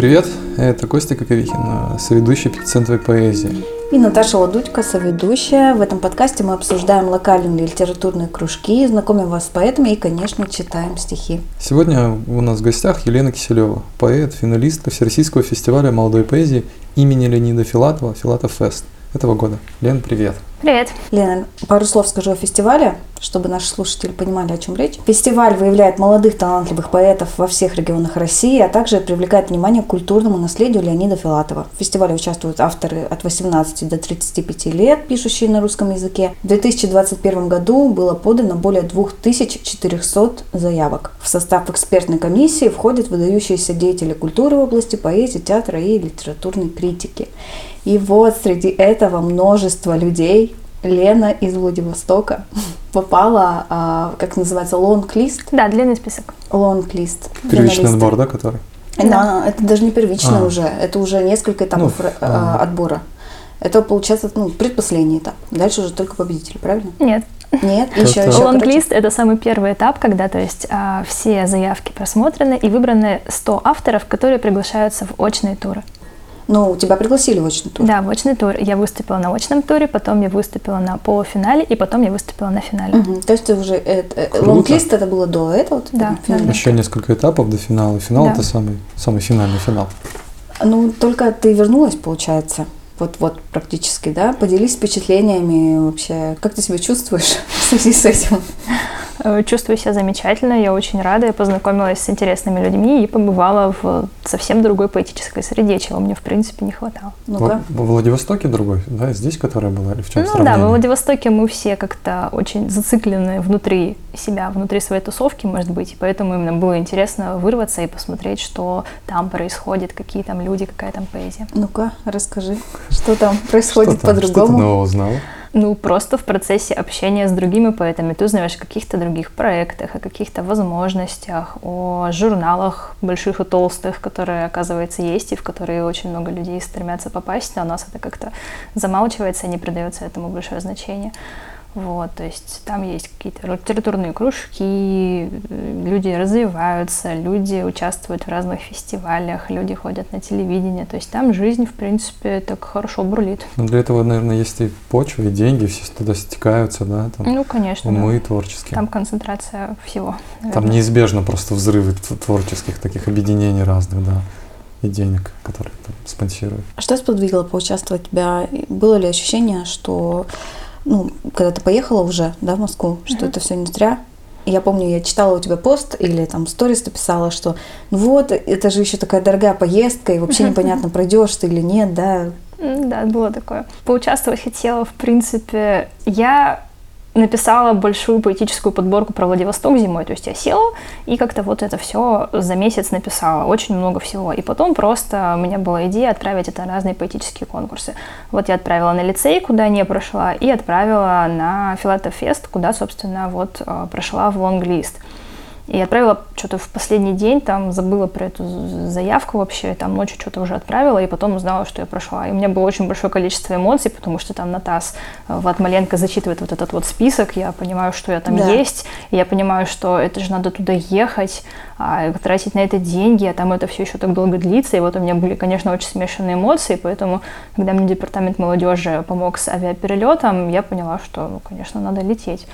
привет! Это Костя Коковихин, соведущий пятицентровой поэзии. И Наташа Ладудько, соведущая. В этом подкасте мы обсуждаем локальные литературные кружки, знакомим вас с поэтами и, конечно, читаем стихи. Сегодня у нас в гостях Елена Киселева, поэт, финалистка Всероссийского фестиваля молодой поэзии имени Леонида Филатова «Филатов Фест» этого года. Лен, привет! Привет. Лена, пару слов скажу о фестивале, чтобы наши слушатели понимали, о чем речь. Фестиваль выявляет молодых талантливых поэтов во всех регионах России, а также привлекает внимание к культурному наследию Леонида Филатова. В фестивале участвуют авторы от 18 до 35 лет, пишущие на русском языке. В 2021 году было подано более 2400 заявок. В состав экспертной комиссии входят выдающиеся деятели культуры в области поэзии, театра и литературной критики. И вот среди этого множество людей, Лена из Владивостока попала, а, как называется, лонг-лист. Да, длинный список. Лонг-лист. Первичный отбор, да, который? Да, это даже не первичный а. уже, это уже несколько этапов ну, а. отбора. Это получается ну, предпоследний этап. Дальше уже только победители, правильно? Нет. Нет, еще, еще. Лонглист – это самый первый этап, когда то есть, а, все заявки просмотрены и выбраны 100 авторов, которые приглашаются в очные туры. Ну, тебя пригласили в очный тур. Да, в очный тур. Я выступила на очном туре, потом я выступила на полуфинале, и потом я выступила на финале. Угу. То есть ты уже... Это, э, лонглист это было до этого? Да. да. Еще несколько этапов до финала. Финал да. это самый, самый финальный финал. Ну, только ты вернулась, получается. Вот, вот практически, да? Поделись впечатлениями вообще. Как ты себя чувствуешь в связи с этим? Э, чувствую себя замечательно, я очень рада. Я познакомилась с интересными людьми и побывала в совсем другой поэтической среде, чего мне, в принципе, не хватало. ну Во, во Владивостоке другой, да? Здесь, которая была, или в чем Ну сравнение? да, во Владивостоке мы все как-то очень зациклены внутри себя, внутри своей тусовки, может быть, и поэтому именно было интересно вырваться и посмотреть, что там происходит, какие там люди, какая там поэзия. Ну-ка, расскажи, что там происходит по-другому? Что ты нового узнала? Ну, просто в процессе общения с другими поэтами ты узнаешь о каких-то других проектах, о каких-то возможностях, о журналах больших и толстых, которые, оказывается, есть и в которые очень много людей стремятся попасть, но у нас это как-то замалчивается не придается этому большое значение. Вот, то есть там есть какие-то литературные кружки, люди развиваются, люди участвуют в разных фестивалях, люди ходят на телевидение. То есть там жизнь, в принципе, так хорошо бурлит. Ну, для этого, наверное, есть и почва, и деньги, все туда стекаются, да? Там ну, конечно. Умы да. творческие. Там концентрация всего. Наверное. Там неизбежно просто взрывы творческих таких объединений разных, да и денег, которые там спонсируют. Что сподвигло поучаствовать тебя? Было ли ощущение, что ну, когда ты поехала уже, да, в Москву, что uh-huh. это все не зря. Я помню, я читала у тебя пост или там сторис ты писала, что ну вот, это же еще такая дорогая поездка, и вообще непонятно, пройдешь ты или нет, да. Да, было такое. Поучаствовать хотела, в принципе. Я написала большую поэтическую подборку про Владивосток зимой. То есть я села и как-то вот это все за месяц написала. Очень много всего. И потом просто у меня была идея отправить это на разные поэтические конкурсы. Вот я отправила на лицей, куда не прошла, и отправила на Филатов Фест, куда, собственно, вот э, прошла в лонглист. лист и отправила что-то в последний день, там забыла про эту заявку вообще, там ночью что-то уже отправила, и потом узнала, что я прошла. И у меня было очень большое количество эмоций, потому что там Натас э, Ватмаленко зачитывает вот этот вот список, я понимаю, что я там да. есть, и я понимаю, что это же надо туда ехать, а, тратить на это деньги, а там это все еще так долго длится, и вот у меня были, конечно, очень смешанные эмоции, поэтому, когда мне департамент молодежи помог с авиаперелетом, я поняла, что, ну, конечно, надо лететь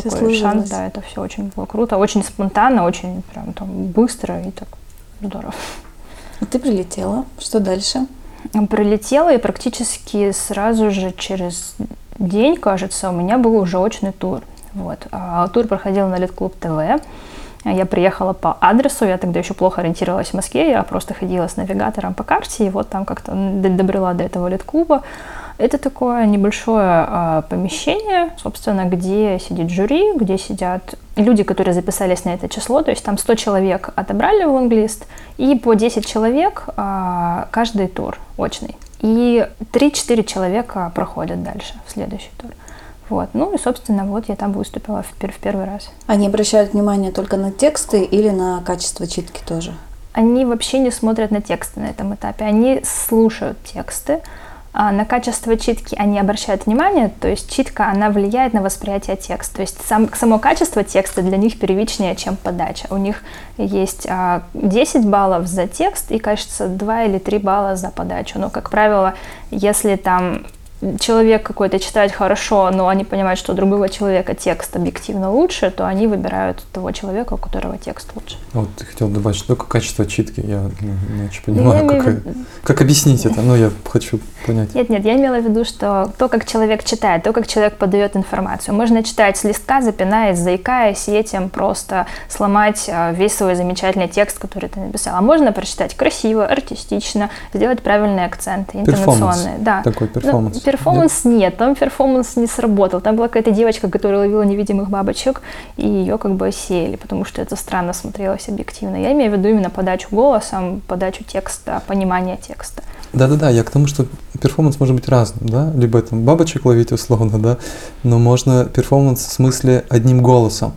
все такой шанс, да, это все очень было круто, очень спонтанно, очень прям там быстро и так здорово. А ты прилетела, что дальше? Прилетела и практически сразу же через день, кажется, у меня был уже очный тур. Вот. А тур проходил на Литклуб ТВ. Я приехала по адресу, я тогда еще плохо ориентировалась в Москве, я просто ходила с навигатором по карте, и вот там как-то добрела до этого литклуба. Это такое небольшое э, помещение, собственно, где сидит жюри, где сидят люди, которые записались на это число, то есть там 100 человек отобрали в лонглист, и по 10 человек э, каждый тур очный. И 3-4 человека проходят дальше в следующий тур. Вот. Ну и, собственно, вот я там выступила в, в первый раз. Они обращают внимание только на тексты или на качество читки тоже? Они вообще не смотрят на тексты на этом этапе. Они слушают тексты, а на качество читки они обращают внимание, то есть читка, она влияет на восприятие текста. То есть сам, само качество текста для них первичнее, чем подача. У них есть а, 10 баллов за текст и, кажется, 2 или 3 балла за подачу. Но, как правило, если там человек какой-то читает хорошо, но они понимают, что у другого человека текст объективно лучше, то они выбирают того человека, у которого текст лучше. Вот ты хотел добавить, что такое качество читки? Я ну, не очень понимаю, как, имею... как объяснить это, но я хочу понять. Нет, нет, я имела в виду, что то, как человек читает, то, как человек подает информацию. Можно читать с листка, запинаясь, заикаясь, и этим просто сломать а, весь свой замечательный текст, который ты написал. А можно прочитать красиво, артистично, сделать правильные акценты, интонационные. Да. Такой перформанс. Ну, перформанс нет? нет, там перформанс не сработал. Там была какая-то девочка, которая ловила невидимых бабочек, и ее как бы осмеяли, потому что это странно смотрелось объективно. Я имею в виду именно подачу голосом, подачу текста, понимание текста. Да-да-да, я к тому, что перформанс может быть разным, да, либо там бабочек ловить условно, да, но можно перформанс в смысле одним голосом,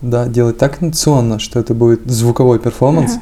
да, делать так интонационно, что это будет звуковой перформанс,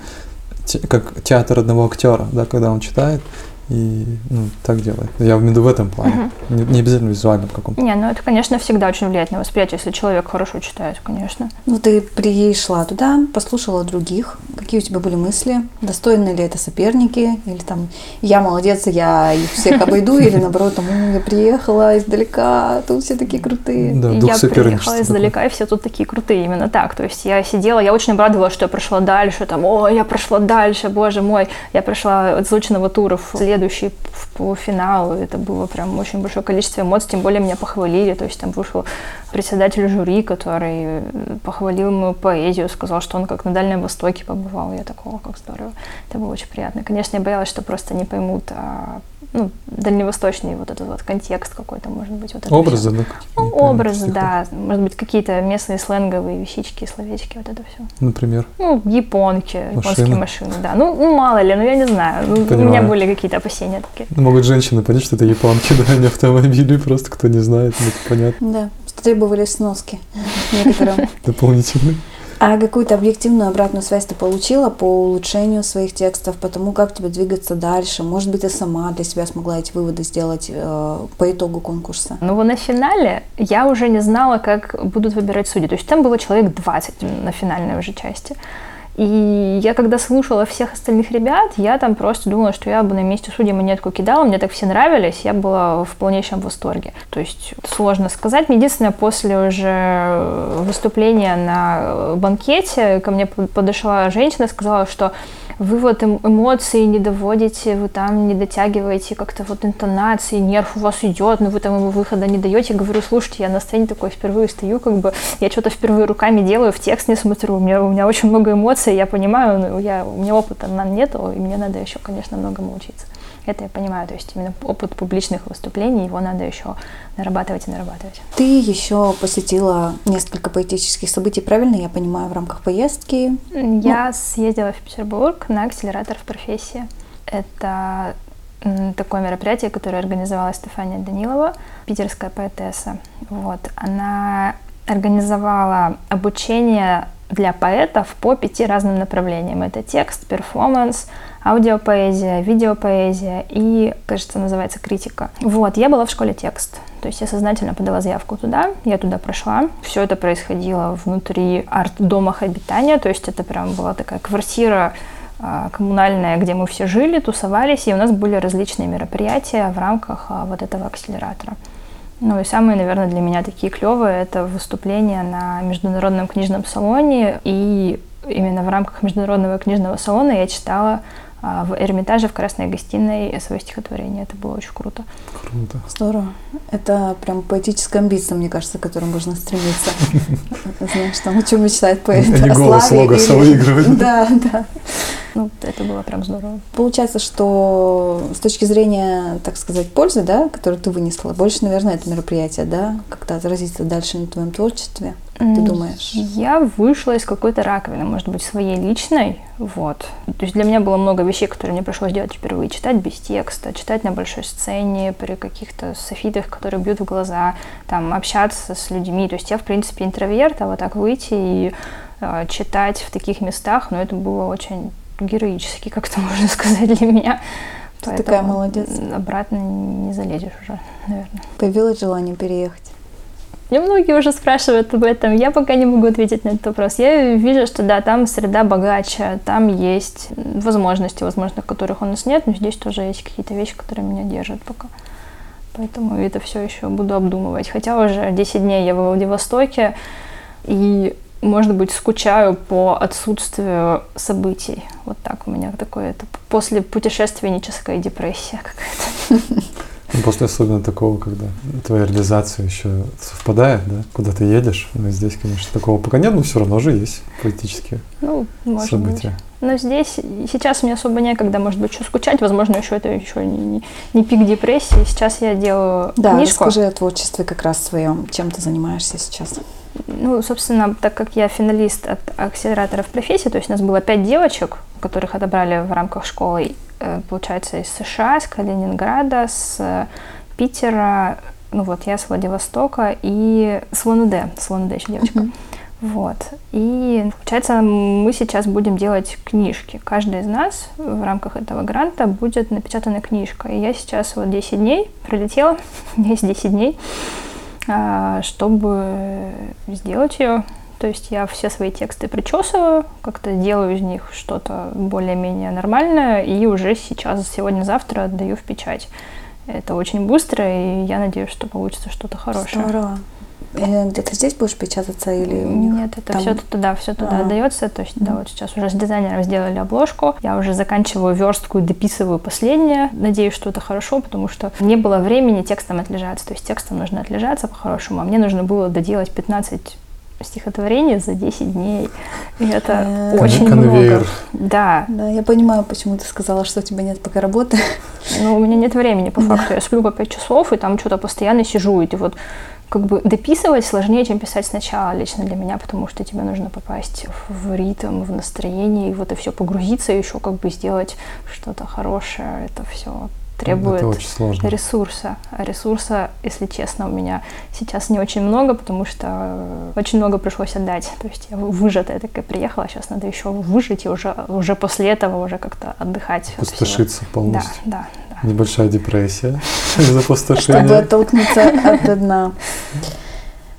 uh-huh. как театр одного актера, да, когда он читает, и ну, так делает. Я имею в виду в этом плане. Угу. Не, не обязательно визуальном каком-то. Не, ну это, конечно, всегда очень влияет на восприятие, если человек хорошо читает, конечно. Ну ты пришла туда, послушала других. Какие у тебя были мысли? Достойны ли это соперники? Или там я молодец, я их всех обойду? Или наоборот, там, я приехала издалека, тут все такие крутые. Да, дух я приехала издалека, и все тут такие крутые, именно так. То есть я сидела, я очень обрадовалась, что я прошла дальше, там, о, я прошла дальше, боже мой. Я прошла от заученного тура в следующий в полуфинал. Это было прям очень большое количество эмоций, тем более меня похвалили. То есть там вышел председатель жюри, который похвалил мою поэзию, сказал, что он как на Дальнем Востоке побывал. Я такого, как здорово. Это было очень приятно. Конечно, я боялась, что просто не поймут а ну, дальневосточный вот этот вот контекст какой-то, может быть. Вот образы, да? Ну, образы, да. Может быть, какие-то местные сленговые вещички, словечки, вот это все. Например? Ну, японки, машины. японские машины, да. Ну, ну, мало ли, ну, я не знаю. Ну, у меня были какие-то опасения такие. Ну, могут женщины понять, что это японки, да, не автомобили, просто кто не знает, это понятно. Да, требовались сноски некоторым. Дополнительные. А какую-то объективную обратную связь ты получила по улучшению своих текстов, по тому, как тебе двигаться дальше? Может быть, ты сама для себя смогла эти выводы сделать э, по итогу конкурса? Ну, на финале я уже не знала, как будут выбирать судьи. То есть там было человек 20 на финальной уже части. И я когда слушала всех остальных ребят, я там просто думала, что я бы на месте судьи монетку кидала, мне так все нравились, я была в полнейшем восторге. То есть сложно сказать. Единственное, после уже выступления на банкете ко мне подошла женщина сказала, что вы вот эмоции не доводите, вы там не дотягиваете как-то вот интонации, нерв у вас идет, но вы там ему выхода не даете. Говорю, слушайте, я на сцене такой впервые стою, как бы я что-то впервые руками делаю, в текст не смотрю, у меня, у меня очень много эмоций, я понимаю, но я, у меня опыта нету, и мне надо еще, конечно, многому учиться. Это я понимаю, то есть именно опыт публичных выступлений, его надо еще нарабатывать и нарабатывать. Ты еще посетила несколько поэтических событий, правильно я понимаю, в рамках поездки? Я ну. съездила в Петербург на акселератор в профессии. Это такое мероприятие, которое организовала Стефания Данилова, питерская поэтесса. Вот. Она организовала обучение для поэтов по пяти разным направлениям. Это текст, перформанс, аудиопоэзия, видеопоэзия и, кажется, называется критика. Вот, я была в школе текст, то есть я сознательно подала заявку туда, я туда прошла. Все это происходило внутри арт-дома обитания, то есть это прям была такая квартира а, коммунальная, где мы все жили, тусовались, и у нас были различные мероприятия в рамках а, вот этого акселератора. Ну и самые, наверное, для меня такие клевые это выступления на международном книжном салоне. И именно в рамках международного книжного салона я читала а, в Эрмитаже в Красной гостиной свое стихотворение. Это было очень круто. Круто. Здорово. Это прям поэтическая амбиция, мне кажется, к которой можно стремиться. Знаешь, там о чем мечтает поэт. Не голос логоса выигрывать. Да, да. Ну, это было прям здорово. Получается, что с точки зрения, так сказать, пользы, да, которую ты вынесла, больше, наверное, это мероприятие, да, как-то отразится дальше на твоем творчестве, ты думаешь? Я вышла из какой-то раковины, может быть, своей личной, вот. То есть для меня было много вещей, которые мне пришлось делать впервые. Читать без текста, читать на большой сцене, при каких-то софитах, которые бьют в глаза, там, общаться с людьми. То есть я, в принципе, интроверт, а вот так выйти и э, читать в таких местах, но ну, это было очень героически, как-то можно сказать, для меня. Ты такая молодец. Обратно не залезешь уже, наверное. Появилось желание переехать? Мне многие уже спрашивают об этом. Я пока не могу ответить на этот вопрос. Я вижу, что да, там среда богаче, там есть возможности, возможно, которых у нас нет, но здесь тоже есть какие-то вещи, которые меня держат пока. Поэтому это все еще буду обдумывать. Хотя уже 10 дней я в Владивостоке, и, может быть, скучаю по отсутствию событий. Вот так у меня такое, это после путешественническая депрессия какая-то. Ну, после особенно такого, когда твоя реализация еще совпадает, да, куда ты едешь. Но здесь, конечно, такого пока нет, но все равно же есть политические ну, может события. Быть. Но здесь сейчас мне особо некогда, может быть, еще скучать. Возможно, еще это еще не, не, не пик депрессии. Сейчас я делаю да, книжку. расскажи о творчестве как раз своем. Чем ты занимаешься сейчас? Ну, собственно, так как я финалист от акселераторов профессии, то есть у нас было пять девочек, которых отобрали в рамках школы, э, получается, из США, с Калининграда, с Питера, ну вот я с Владивостока и с Лануде, с Лануде еще девочка. Uh-huh. Вот. И получается, мы сейчас будем делать книжки. Каждый из нас в рамках этого гранта будет напечатана книжка. И я сейчас вот 10 дней меня есть 10 дней, чтобы сделать ее. То есть я все свои тексты причесываю, как-то делаю из них что-то более-менее нормальное, и уже сейчас, сегодня-завтра отдаю в печать. Это очень быстро, и я надеюсь, что получится что-то хорошее. Здорово. Э, где-то здесь будешь печататься или Нет, это там... все туда, все туда а. отдается. То есть, да, вот сейчас уже с дизайнером сделали обложку. Я уже заканчиваю верстку и дописываю последнее. Надеюсь, что это хорошо, потому что не было времени текстом отлежаться. То есть текстом нужно отлежаться по-хорошему, а мне нужно было доделать 15 стихотворений за 10 дней. И это э, очень конвейер. много. Да. Да, я понимаю, почему ты сказала, что у тебя нет пока работы. Ну, у меня нет времени, по факту. Да. Я сплю по 5 часов, и там что-то постоянно сижу. И вот как бы дописывать сложнее, чем писать сначала лично для меня, потому что тебе нужно попасть в ритм, в настроение, и вот и все погрузиться, и еще как бы сделать что-то хорошее. Это все требует это очень сложно. ресурса. А ресурса, если честно, у меня сейчас не очень много, потому что очень много пришлось отдать. То есть я выжатая такая приехала, сейчас надо еще выжить и уже, уже после этого уже как-то отдыхать. Пустошиться полностью. Да, да, Небольшая депрессия из-за опустошения. Чтобы оттолкнуться от дна.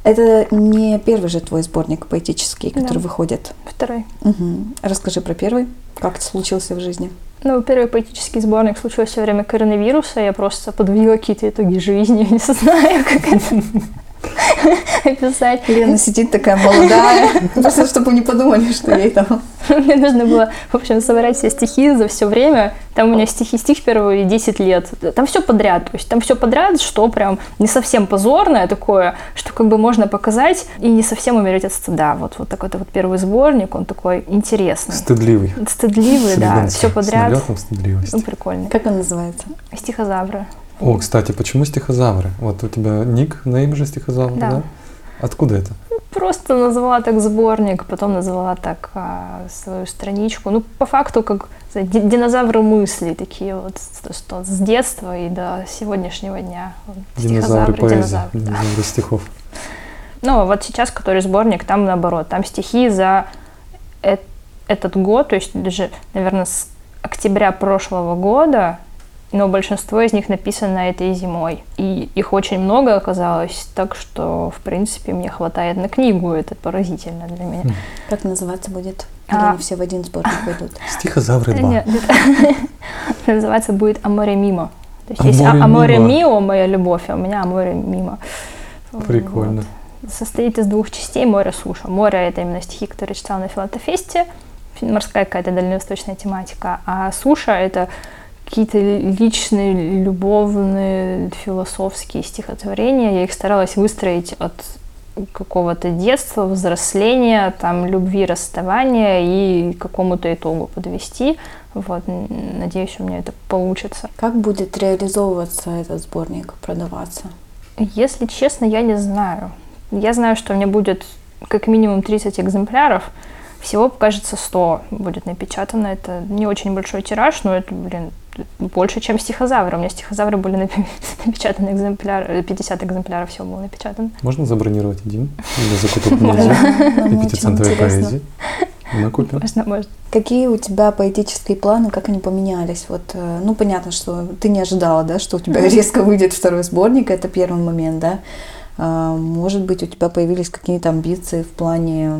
Это не первый же твой сборник поэтический, который да. выходит? Второй. Угу. Расскажи про первый. Как это случился в жизни? Ну, первый поэтический сборник случился во время коронавируса. Я просто подвела какие-то итоги жизни. Я не знаю, как это описать. Лена сидит такая молодая, просто чтобы не подумали, что ей там. Мне нужно было, в общем, собрать все стихи за все время. Там у меня стихи, стих первый 10 лет. Там все подряд. То есть там все подряд, что прям не совсем позорное такое, что как бы можно показать и не совсем умереть от стыда. Вот, вот такой вот первый сборник, он такой интересный. Стыдливый. Стыдливый, да. Все подряд. С стыдливость. Ну, прикольный. Как он называется? Стихозавры. О, кстати, почему стихозавры? Вот у тебя ник, нейм же стихозавр, да? да? Откуда это? Просто назвала так сборник, потом назвала так а, свою страничку. Ну, по факту, как динозавры мыслей такие вот, что с детства и до сегодняшнего дня. Динозавры поэзии, динозавры, динозавры стихов. Ну, вот сейчас, который сборник, там наоборот, там стихи за этот год, то есть даже, наверное, с октября прошлого года но большинство из них написано этой зимой. И их очень много оказалось, так что, в принципе, мне хватает на книгу. Это поразительно для меня. Как называться будет? Или а... они все в один сборник пойдут? Стихозавры 2. Нет, называться будет «Аморе мимо». То есть есть «Аморе мио» — моя любовь, а у меня «Аморе мимо». Прикольно. Состоит из двух частей «Море, суша». «Море» — это именно стихи, которые читала на филатофесте, морская какая-то дальневосточная тематика, а «Суша» — это какие-то личные, любовные, философские стихотворения. Я их старалась выстроить от какого-то детства, взросления, там, любви, расставания и какому-то итогу подвести. Вот, надеюсь, у меня это получится. Как будет реализовываться этот сборник, продаваться? Если честно, я не знаю. Я знаю, что у меня будет как минимум 30 экземпляров. Всего, кажется, 100 будет напечатано. Это не очень большой тираж, но это, блин, больше, чем стихозавры. У меня стихозавры были напечатаны экземпляр, 50 экземпляров всего было напечатано. Можно забронировать один для закупок нельзя и пятицентовой поэзии? Мы купим. Можно, можно. Какие у тебя поэтические планы, как они поменялись? Вот, э, ну, понятно, что ты не ожидала, да, что у тебя резко выйдет второй сборник, это первый момент, да. А, Может быть, у тебя появились какие-то амбиции в плане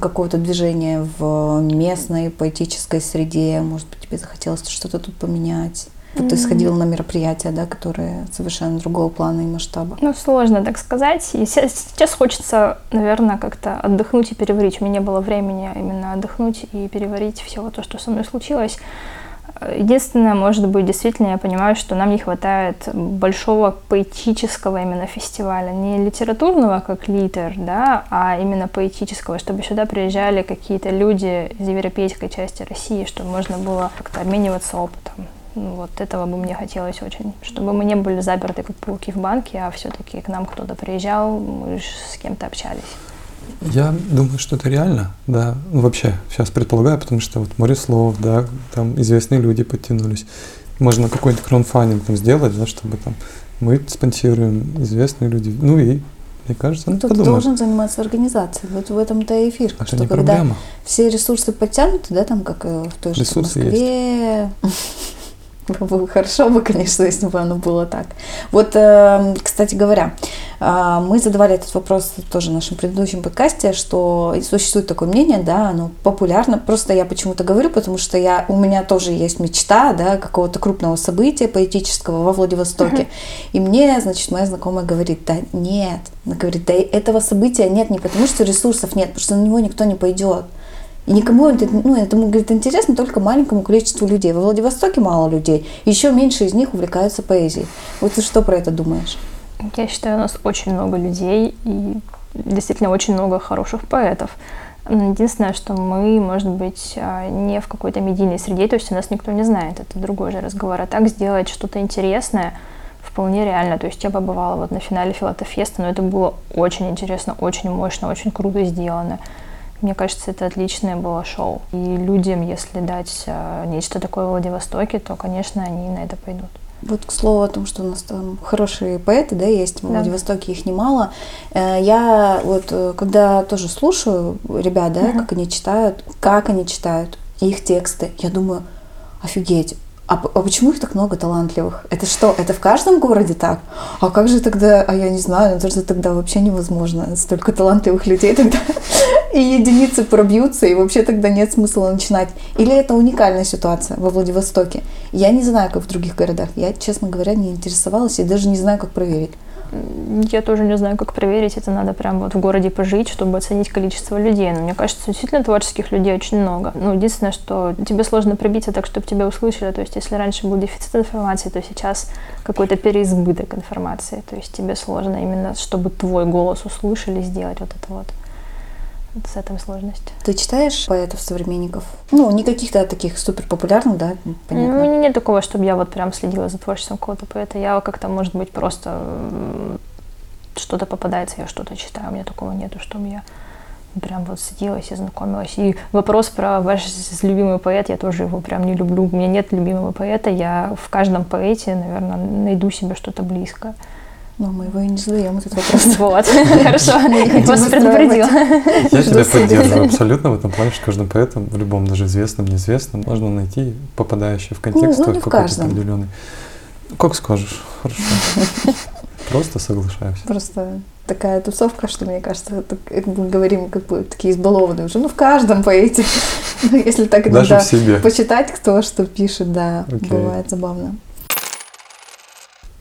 какого-то движения в местной поэтической среде? Может быть, тебе захотелось что-то тут поменять? Вот ты сходила на мероприятия, да, которые совершенно другого плана и масштаба. Ну, сложно так сказать. И се- сейчас хочется, наверное, как-то отдохнуть и переварить. У меня не было времени именно отдохнуть и переварить все то, что со мной случилось. Единственное, может быть, действительно, я понимаю, что нам не хватает большого поэтического именно фестиваля. Не литературного, как литер, да, а именно поэтического, чтобы сюда приезжали какие-то люди из европейской части России, чтобы можно было как-то обмениваться опытом. Ну, Вот этого бы мне хотелось очень, чтобы мы не были заперты как пауки в банке, а все-таки к нам кто-то приезжал, мы с кем-то общались. Я думаю, что это реально, да. Ну, вообще, сейчас предполагаю, потому что вот море слов, да, там известные люди подтянулись. Можно какой-нибудь краунфандинг там сделать, да, чтобы там мы спонсируем известные люди. Ну и, мне кажется, ну, Тут должен заниматься организацией. Вот в этом-то и фишка, Это что когда проблема. все ресурсы подтянуты, да, там, как э, в той же Москве. Было бы хорошо бы, конечно, если бы оно было так. Вот, э, кстати говоря, э, мы задавали этот вопрос тоже в нашем предыдущем подкасте, что существует такое мнение, да, оно популярно. Просто я почему-то говорю, потому что я, у меня тоже есть мечта, да, какого-то крупного события поэтического во Владивостоке. И мне, значит, моя знакомая говорит, да нет, она говорит, да этого события нет не потому, что ресурсов нет, потому что на него никто не пойдет. Никому это, ну, это, говорит, интересно только маленькому количеству людей. Во Владивостоке мало людей, еще меньше из них увлекаются поэзией. Вот ты что про это думаешь? Я считаю, у нас очень много людей и действительно очень много хороших поэтов. Единственное, что мы, может быть, а, не в какой-то медийной среде, то есть у нас никто не знает, это другой же разговор. А так сделать что-то интересное вполне реально. То есть я побывала вот на финале Филатофеста, но это было очень интересно, очень мощно, очень круто сделано. Мне кажется, это отличное было шоу. И людям, если дать а, нечто такое в Владивостоке, то, конечно, они на это пойдут. Вот к слову о том, что у нас там хорошие поэты, да, есть в Да. Владивостоке их немало. Э, Я вот э, когда тоже слушаю ребят, да, как они читают, как они читают их тексты, я думаю, офигеть. А, а почему их так много талантливых? Это что, это в каждом городе так? А как же тогда, а я не знаю, это же тогда вообще невозможно. Столько талантливых людей тогда и единицы пробьются, и вообще тогда нет смысла начинать. Или это уникальная ситуация во Владивостоке? Я не знаю, как в других городах. Я, честно говоря, не интересовалась и даже не знаю, как проверить. Я тоже не знаю, как проверить. Это надо прям вот в городе пожить, чтобы оценить количество людей. Но мне кажется, действительно творческих людей очень много. Ну, единственное, что тебе сложно пробиться так, чтобы тебя услышали. То есть, если раньше был дефицит информации, то сейчас какой-то переизбыток информации. То есть, тебе сложно именно, чтобы твой голос услышали, сделать вот это вот. С этим сложность. Ты читаешь поэтов, современников? Ну, не каких-то таких супер популярных, да, Ну, понятно. у меня нет такого, чтобы я вот прям следила за творчеством какого-то поэта. Я как-то, может быть, просто что-то попадается, я что-то читаю. У меня такого нету, чтобы я прям вот садилась и знакомилась. И вопрос про ваш любимый поэт, я тоже его прям не люблю. У меня нет любимого поэта. Я в каждом поэте, наверное, найду себе что-то близкое. Но мы его и не задаем этот вопрос. Вот, хорошо, я вас предупредила. Я тебя поддерживаю абсолютно в этом плане, что каждым поэтом, в любом, даже известном, неизвестном, можно найти попадающий в контекст ну, в какой-то определенный. Как скажешь, хорошо. Просто соглашаюсь. Просто такая тусовка, что, мне кажется, так, мы говорим, как бы такие избалованные уже. Ну, в каждом поэте. Ну, если так Даже иногда в себе. почитать, кто что пишет, да, Окей. бывает забавно.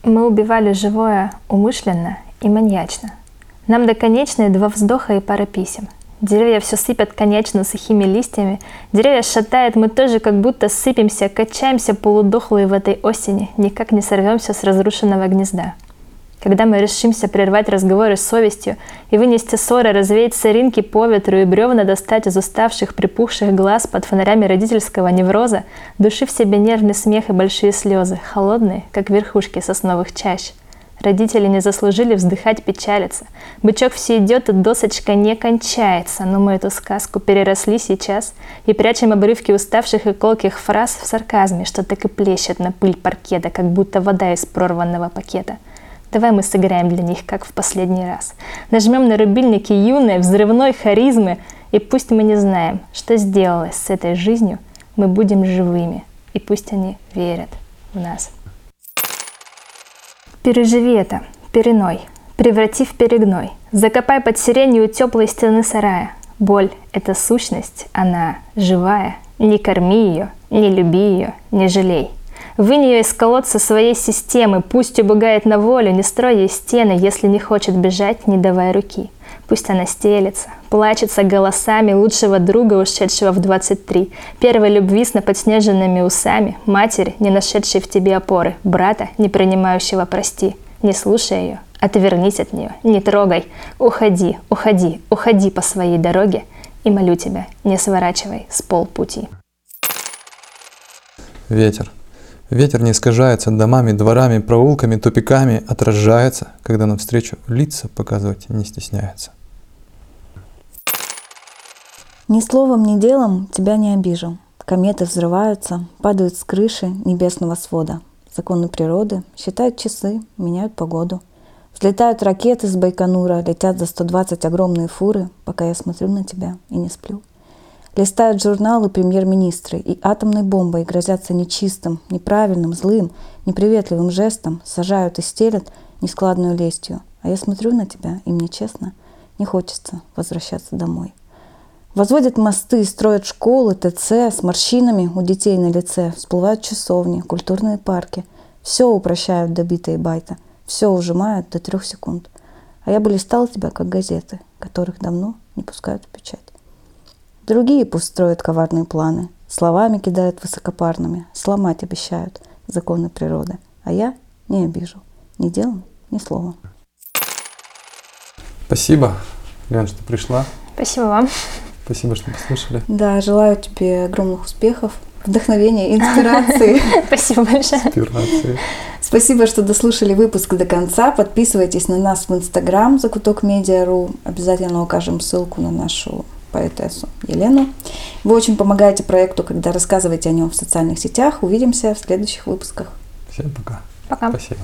Мы убивали живое умышленно и маньячно. Нам до конечной два вздоха и пара писем. Деревья все сыпят конечно сухими листьями. Деревья шатает, мы тоже как будто сыпемся, качаемся полудохлые в этой осени, никак не сорвемся с разрушенного гнезда. Когда мы решимся прервать разговоры с совестью и вынести ссоры, развеять соринки по ветру и бревна достать из уставших, припухших глаз под фонарями родительского невроза, души в себе нервный смех и большие слезы, холодные, как верхушки сосновых чащ. Родители не заслужили вздыхать, печалиться. Бычок все идет, и досочка не кончается. Но мы эту сказку переросли сейчас и прячем обрывки уставших и колких фраз в сарказме, что так и плещет на пыль паркета, как будто вода из прорванного пакета. Давай мы сыграем для них, как в последний раз. Нажмем на рубильники юной, взрывной харизмы И пусть мы не знаем, что сделалось с этой жизнью, мы будем живыми, и пусть они верят в нас. Переживи это, переной, преврати в перегной. Закопай под сиренью теплой стены сарая. Боль – это сущность, она живая. Не корми ее, не люби ее, не жалей. Вынь ее из колодца своей системы, пусть убегает на волю, не строй ей стены, если не хочет бежать, не давай руки. Пусть она стелется, плачется голосами лучшего друга, ушедшего в 23, первой любви с наподснеженными усами, матери, не нашедшей в тебе опоры, брата, не принимающего прости. Не слушай ее, отвернись от нее, не трогай, уходи, уходи, уходи по своей дороге, и молю тебя, не сворачивай с полпути. Ветер. Ветер не искажается домами, дворами, проулками, тупиками, отражается, когда навстречу лица показывать не стесняется. Ни словом, ни делом тебя не обижу. Кометы взрываются, падают с крыши небесного свода. Законы природы считают часы, меняют погоду. Взлетают ракеты с Байконура, летят за 120 огромные фуры, пока я смотрю на тебя и не сплю. Листают журналы премьер-министры и атомной бомбой грозятся нечистым, неправильным, злым, неприветливым жестом, сажают и стелят нескладную лестью. А я смотрю на тебя, и мне честно, не хочется возвращаться домой. Возводят мосты, строят школы, ТЦ с морщинами у детей на лице, всплывают часовни, культурные парки. Все упрощают до бита и байта, все ужимают до трех секунд. А я бы листал тебя, как газеты, которых давно не пускают в печать. Другие пусть строят коварные планы, словами кидают высокопарными, сломать обещают законы природы. А я не обижу ни делом, ни словом. Спасибо, Лен, что пришла. Спасибо вам. Спасибо, что послушали. Да, желаю тебе огромных успехов, вдохновения, инспирации. Спасибо большое. Инспирации. Спасибо, что дослушали выпуск до конца. Подписывайтесь на нас в Инстаграм Закуток Медиару. Обязательно укажем ссылку на нашу поэтессу Елену. Вы очень помогаете проекту, когда рассказываете о нем в социальных сетях. Увидимся в следующих выпусках. Всем пока. Пока. Спасибо.